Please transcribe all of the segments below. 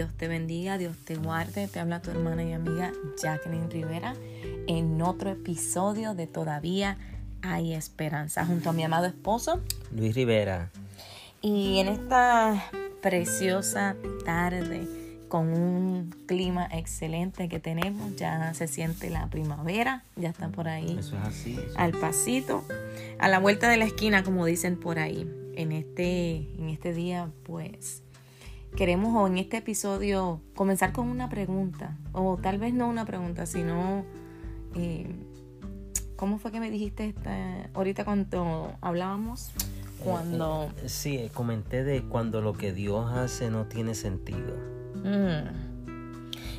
Dios te bendiga, Dios te guarde. Te habla tu hermana y amiga Jacqueline Rivera en otro episodio de Todavía hay esperanza junto a mi amado esposo Luis Rivera. Y en esta preciosa tarde con un clima excelente que tenemos, ya se siente la primavera, ya está por ahí. Eso es así. Al pasito, a la vuelta de la esquina, como dicen por ahí. En este, en este día, pues, queremos o en este episodio comenzar con una pregunta, o tal vez no una pregunta, sino, eh, ¿cómo fue que me dijiste esta, ahorita cuando hablábamos? Cuando... Eh, sí, comenté de cuando lo que Dios hace no tiene sentido. Mm.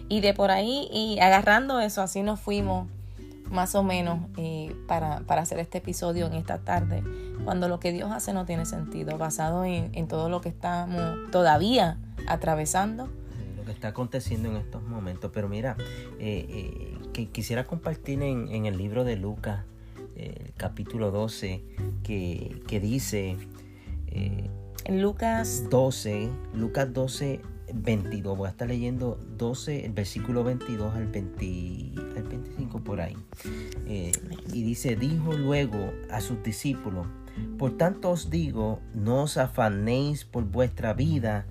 Y de por ahí, y agarrando eso, así nos fuimos más o menos eh, para, para, hacer este episodio en esta tarde, cuando lo que Dios hace no tiene sentido, basado en, en todo lo que estamos todavía atravesando. Lo que está aconteciendo en estos momentos. Pero mira, eh, eh, que quisiera compartir en, en, el libro de Lucas, eh, el capítulo 12, que, que dice... en Lucas 12, Lucas 12, 22. Voy a estar leyendo 12, el versículo 22 al, 20, al 25 por ahí. Eh, y dice, dijo luego a sus discípulos, por tanto os digo, no os afanéis por vuestra vida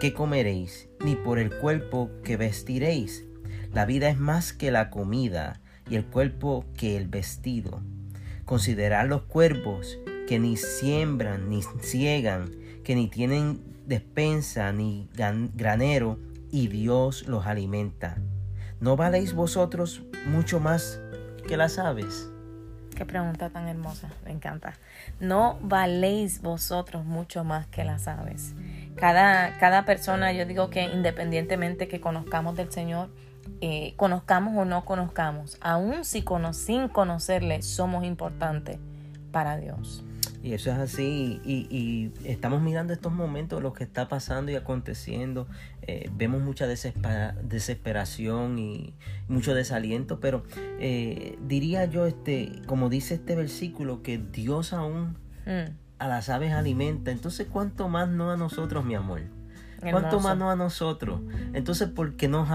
que comeréis, ni por el cuerpo que vestiréis. La vida es más que la comida, y el cuerpo que el vestido. Considerad los cuervos que ni siembran, ni ciegan, que ni tienen despensa ni granero, y Dios los alimenta. ¿No valéis vosotros mucho más que las aves? Qué pregunta tan hermosa, me encanta. No valéis vosotros mucho más que las aves. Cada, cada persona, yo digo que independientemente que conozcamos del Señor, eh, conozcamos o no conozcamos, aun si sin conocerle somos importantes para Dios. Y eso es así. Y, estamos mirando estos momentos, lo que está pasando y aconteciendo. Eh, vemos mucha desesperación y mucho desaliento. Pero eh, diría yo, este, como dice este versículo, que Dios aún mm. a las aves alimenta. Entonces, ¿cuánto más no a nosotros, mi amor? ¿Cuánto más no a nosotros? Entonces, ¿por qué nos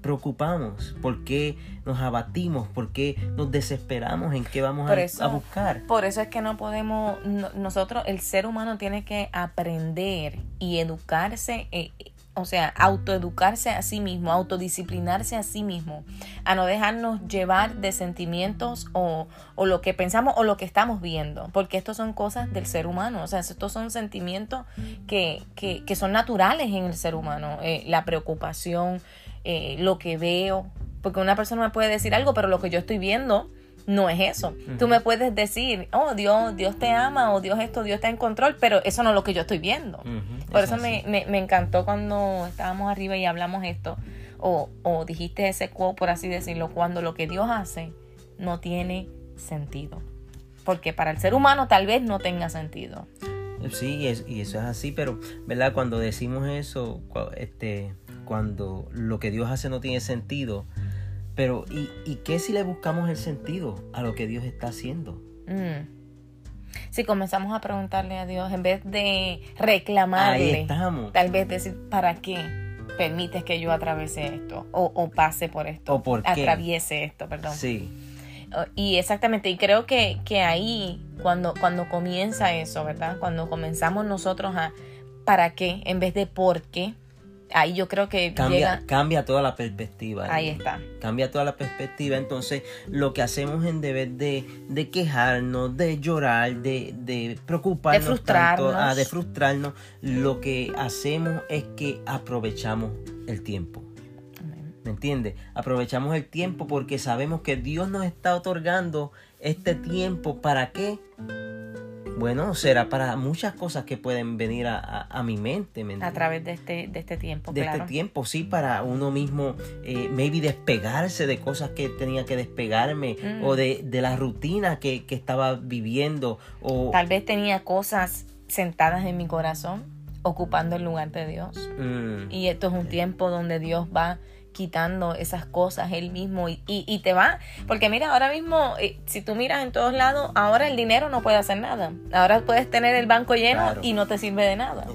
preocupamos? ¿Por qué nos abatimos? ¿Por qué nos desesperamos en qué vamos a, buscar? Por eso es que no podemos, nosotros, el ser humano tiene que aprender y educarse eh, o sea, autoeducarse a sí mismo, autodisciplinarse a sí mismo, a no dejarnos llevar de sentimientos o, o, lo que pensamos o lo que estamos viendo, porque estos son cosas del ser humano, o sea, estos son sentimientos que, que, que son naturales en el ser humano, eh, la preocupación, eh, lo que veo, porque una persona me puede decir algo, pero lo que yo estoy viendo no es eso. Tú me puedes decir, oh, Dios, Dios te ama, o Dios esto, Dios está en control, pero eso no es lo que yo estoy viendo. Por eso me, me, encantó cuando estábamos arriba y hablamos esto, o, o dijiste ese quote, por así decirlo, cuando lo que Dios hace no tiene sentido. Porque para el ser humano tal vez no tenga sentido. Sí, y eso es así, pero, ¿verdad? Cuando decimos eso, este, cuando lo que Dios hace no tiene sentido, pero, ¿y, ¿y qué si le buscamos el sentido a lo que Dios está haciendo? Mm. Si comenzamos a preguntarle a Dios, en vez de reclamarle, tal vez decir, ¿para qué permites que yo atraviese esto? O, o pase por esto. O por qué. Atraviese esto, perdón. Sí. Y exactamente, y creo que, que ahí, cuando, cuando comienza eso, ¿verdad? Cuando comenzamos nosotros a, ¿para qué? En vez de por qué, ahí yo creo que cambia, cambia toda la perspectiva. Ahí está. Cambia toda la perspectiva. Entonces, lo que hacemos en deber de, de quejarnos, de llorar, de, de preocuparnos, de frustrarnos. Tanto, ah, de frustrarnos, lo que hacemos es que aprovechamos el tiempo. ¿Me entiendes? Aprovechamos el tiempo porque sabemos que Dios nos está otorgando este tiempo. ¿Para qué? Bueno, será para muchas cosas que pueden venir a, mi mente. a través de este, de este tiempo. De este tiempo, sí, para uno mismo, eh, maybe despegarse de cosas que tenía que despegarme o mm. de, de, la rutina que, estaba viviendo. O... Tal vez tenía cosas sentadas en mi corazón ocupando el lugar de Dios. Mm. Y esto es un tiempo donde Dios va quitando esas cosas él mismo y, y, te va, porque mira, ahora mismo, eh, si tú miras en todos lados, ahora el dinero no puede hacer nada. Ahora puedes tener el banco lleno y no te sirve de nada.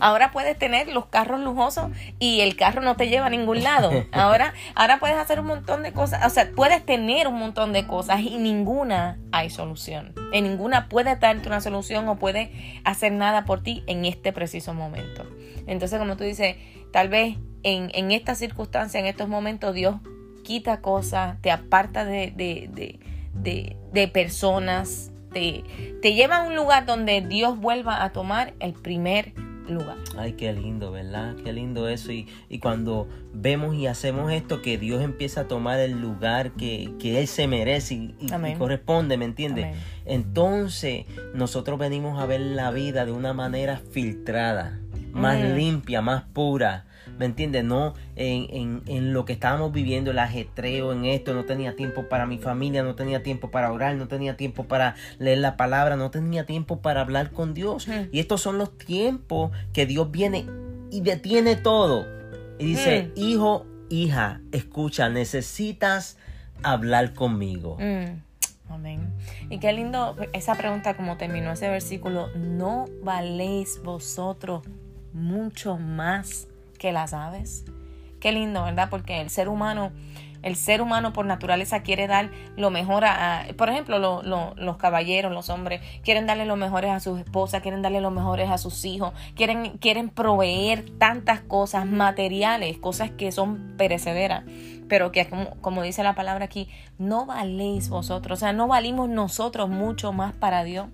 Ahora puedes tener los carros lujosos y el carro no te lleva a ningún lado. Ahora, ahora puedes hacer un montón de cosas, o sea, puedes tener un montón de cosas y ninguna hay solución. En ninguna puede darte una solución o puede hacer nada por ti en este preciso momento. Entonces, como tú dices, tal vez en, en esta circunstancia, en estos momentos, Dios quita cosas, te aparta de, de, de, de personas, te, te, lleva a un lugar donde Dios vuelva a tomar el primer lugar. Ay, qué lindo, ¿verdad? Qué lindo eso. Y, y cuando vemos y hacemos esto, que Dios empieza a tomar el lugar que, que Él se merece y, y corresponde, ¿me entiendes? Entonces nosotros venimos a ver la vida de una manera filtrada, más mm. limpia, más pura ¿me entiendes? No en, en, lo que estábamos viviendo, el ajetreo en esto, no tenía tiempo para mi familia, no tenía tiempo para orar, no tenía tiempo para leer la palabra, no tenía tiempo para hablar con Dios. Y estos son los tiempos que Dios viene y detiene todo. Y dice, hijo, hija, escucha, necesitas hablar conmigo. Amén. Y qué lindo esa pregunta como terminó ese versículo. ¿No valéis vosotros mucho más que las aves. Qué lindo, ¿verdad? Porque el ser humano, el ser humano por naturaleza quiere dar lo mejor a, por ejemplo, los caballeros, los hombres, quieren darle lo mejores a sus esposas, quieren darle lo mejores a sus hijos, quieren, quieren proveer tantas cosas materiales, cosas que son perecederas pero que como, como, dice la palabra aquí, no valéis vosotros, o sea, no valimos nosotros mucho más para Dios.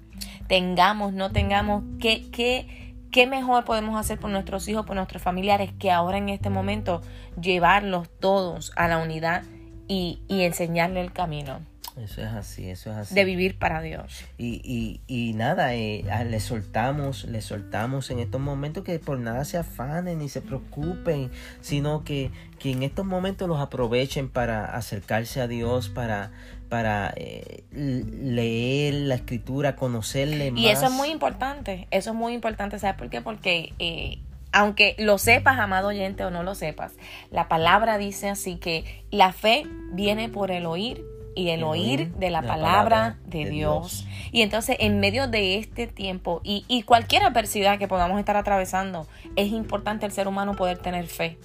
Tengamos, no tengamos, ¿qué, qué, ¿Qué mejor podemos hacer por nuestros hijos, por nuestros familiares, que ahora en este momento llevarlos todos a la unidad y, y enseñarle el camino? Eso es así, eso es así. De vivir para Dios. Y, y, y nada, eh, le soltamos, le soltamos en estos momentos que por nada se afanen ni se preocupen, sino que, que en estos momentos los aprovechen para acercarse a Dios, para, para eh, leer la escritura, conocerle más. Y eso es muy importante, eso es muy importante, ¿sabes por qué? Porque eh, aunque lo sepas, amado oyente, o no lo sepas, la palabra dice así que la fe viene por el oír y el, oír de la, palabra, de, Dios. Y entonces en medio de este tiempo y, y cualquier adversidad que podamos estar atravesando, es importante el ser humano poder tener fe.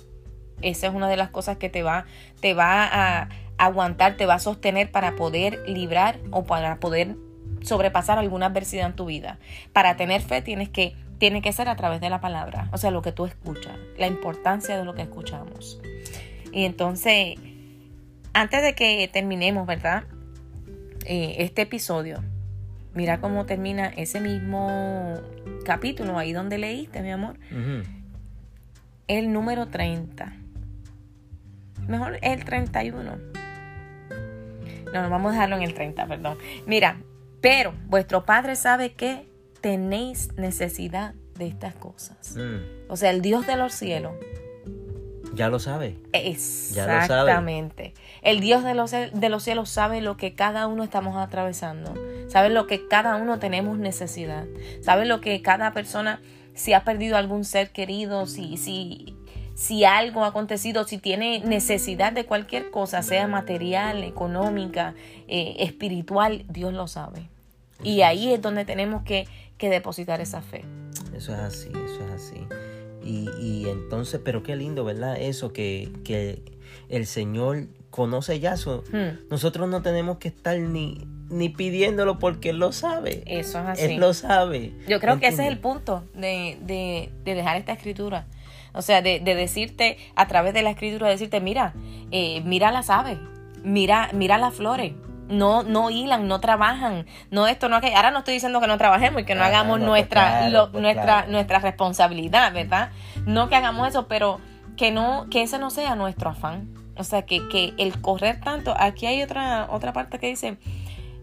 Esa es una de las cosas que te va, te va a, aguantar, te va a sostener para poder librar o para poder sobrepasar alguna adversidad en tu vida. Para tener fe tienes que, tiene que ser a través de la palabra, o sea, lo que tú escuchas, la importancia de lo que escuchamos. Y entonces, antes de que terminemos, ¿verdad? Eh, este episodio, mira cómo termina ese mismo capítulo, ahí donde leíste, mi amor. El número 30. Mejor el 31 no, vamos a dejarlo en el 30, perdón. Mira, pero vuestro Padre sabe que tenéis necesidad de estas cosas. Mm. O sea, el Dios de los cielos. Ya lo sabe. Exactamente. El Dios de los, de los cielos sabe lo que cada uno estamos atravesando. Sabe lo que cada uno tenemos necesidad. Sabe lo que cada persona, si ha perdido algún ser querido, si, si si algo ha acontecido, si tiene necesidad de cualquier cosa, sea material, económica, eh, espiritual, Dios lo sabe. Y ahí es donde tenemos que, depositar esa fe. Eso es así, eso es así. Y, entonces, pero qué lindo, ¿verdad? Eso que, que el Señor conoce ya eso. Hmm. Nosotros no tenemos que estar ni, ni pidiéndolo porque Él lo sabe. Eso es así. Él lo sabe. Yo creo que ese es el punto de, de, de dejar esta escritura o sea, de, decirte a través de la escritura, decirte, mira, eh, mira las aves, mira, mira las flores. No, no hilan, no trabajan, no esto, no aquello. Ahora no estoy diciendo que no trabajemos y que no hagamos pues nuestra, pues nuestra, nuestra responsabilidad, ¿verdad? No que hagamos eso, pero que no, que ese no sea nuestro afán. O sea, que, que el correr tanto, aquí hay otra, otra parte que dice,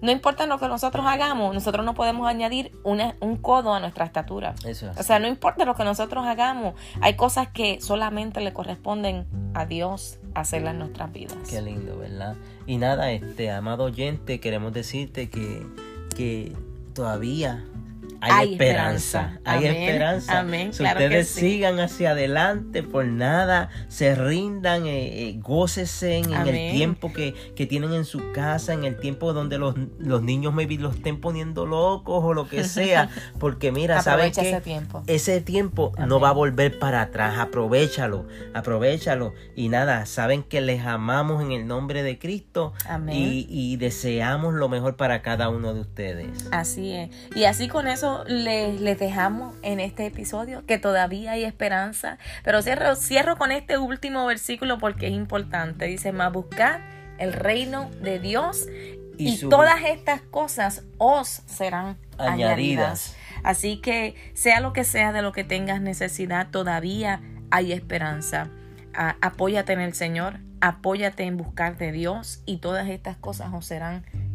no importa lo que nosotros hagamos, nosotros no podemos añadir una, un codo a nuestra estatura. o sea, no importa lo que nosotros hagamos, hay cosas que solamente le corresponden a Dios hacerlas en nuestras vidas. Qué lindo, ¿verdad? Y nada, este amado oyente, queremos decirte que, que todavía hay, esperanza. Hay esperanza. Amén. Si ustedes sigan hacia adelante, por nada, se rindan, eh, eh en, el tiempo que, tienen en su casa, en el tiempo donde los, los niños maybe los estén poniendo locos o lo que sea. Porque mira, ¿sabes qué? Ese tiempo, ese tiempo no va a volver para atrás. Aprovechalo, aprovechalo. Y nada, saben que les amamos en el nombre de Cristo. Y, y deseamos lo mejor para cada uno de ustedes. Así es. Y así con eso les, dejamos en este episodio, que todavía hay esperanza. Pero cierro, cierro con este último versículo porque es importante. Dice, más buscar el reino de Dios y, todas estas cosas os serán añadidas. Así que sea lo que sea de lo que tengas necesidad, todavía hay esperanza. apóyate en el Señor, apóyate en buscar de Dios y todas estas cosas os serán añadidas.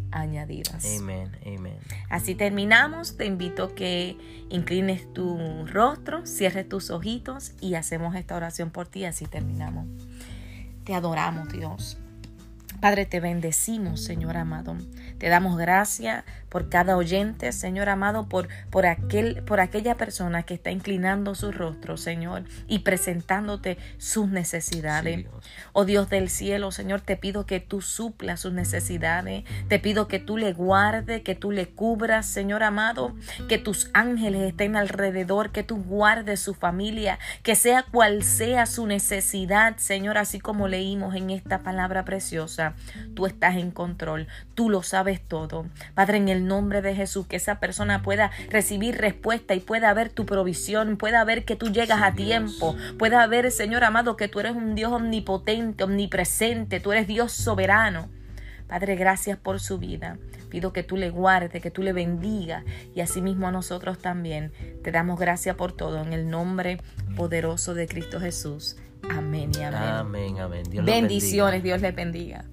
Amén, amén. Así terminamos. Te invito a que inclines tu rostro, cierres tus ojitos y hacemos esta oración por ti. Así terminamos. Te adoramos, Dios. Padre, te bendecimos, Señor amado. Te damos gracias por cada oyente, Señor amado, por, por, aquel, por aquella persona que está inclinando su rostro, Señor, y presentándote sus necesidades. oh Dios del cielo, Señor, te pido que tú suplas sus necesidades. Te pido que tú le guardes, que tú le cubras, Señor amado, que tus ángeles estén alrededor, que tú guardes su familia, que sea cual sea su necesidad, Señor, así como leímos en esta palabra preciosa. Tú estás en control, tú lo sabes todo. Padre, en el nombre de Jesús, que esa persona pueda recibir respuesta y pueda ver tu provisión, pueda ver que tú llegas a tiempo, pueda ver, Señor amado, que tú eres un Dios omnipotente, omnipresente, tú eres Dios soberano. Padre, gracias por su vida. Pido que tú le guardes, que tú le bendiga y asimismo a nosotros también. Te damos gracias por todo en el nombre poderoso de Cristo Jesús. Amén y amén. Amén, amén. Bendiciones, Dios le bendiga.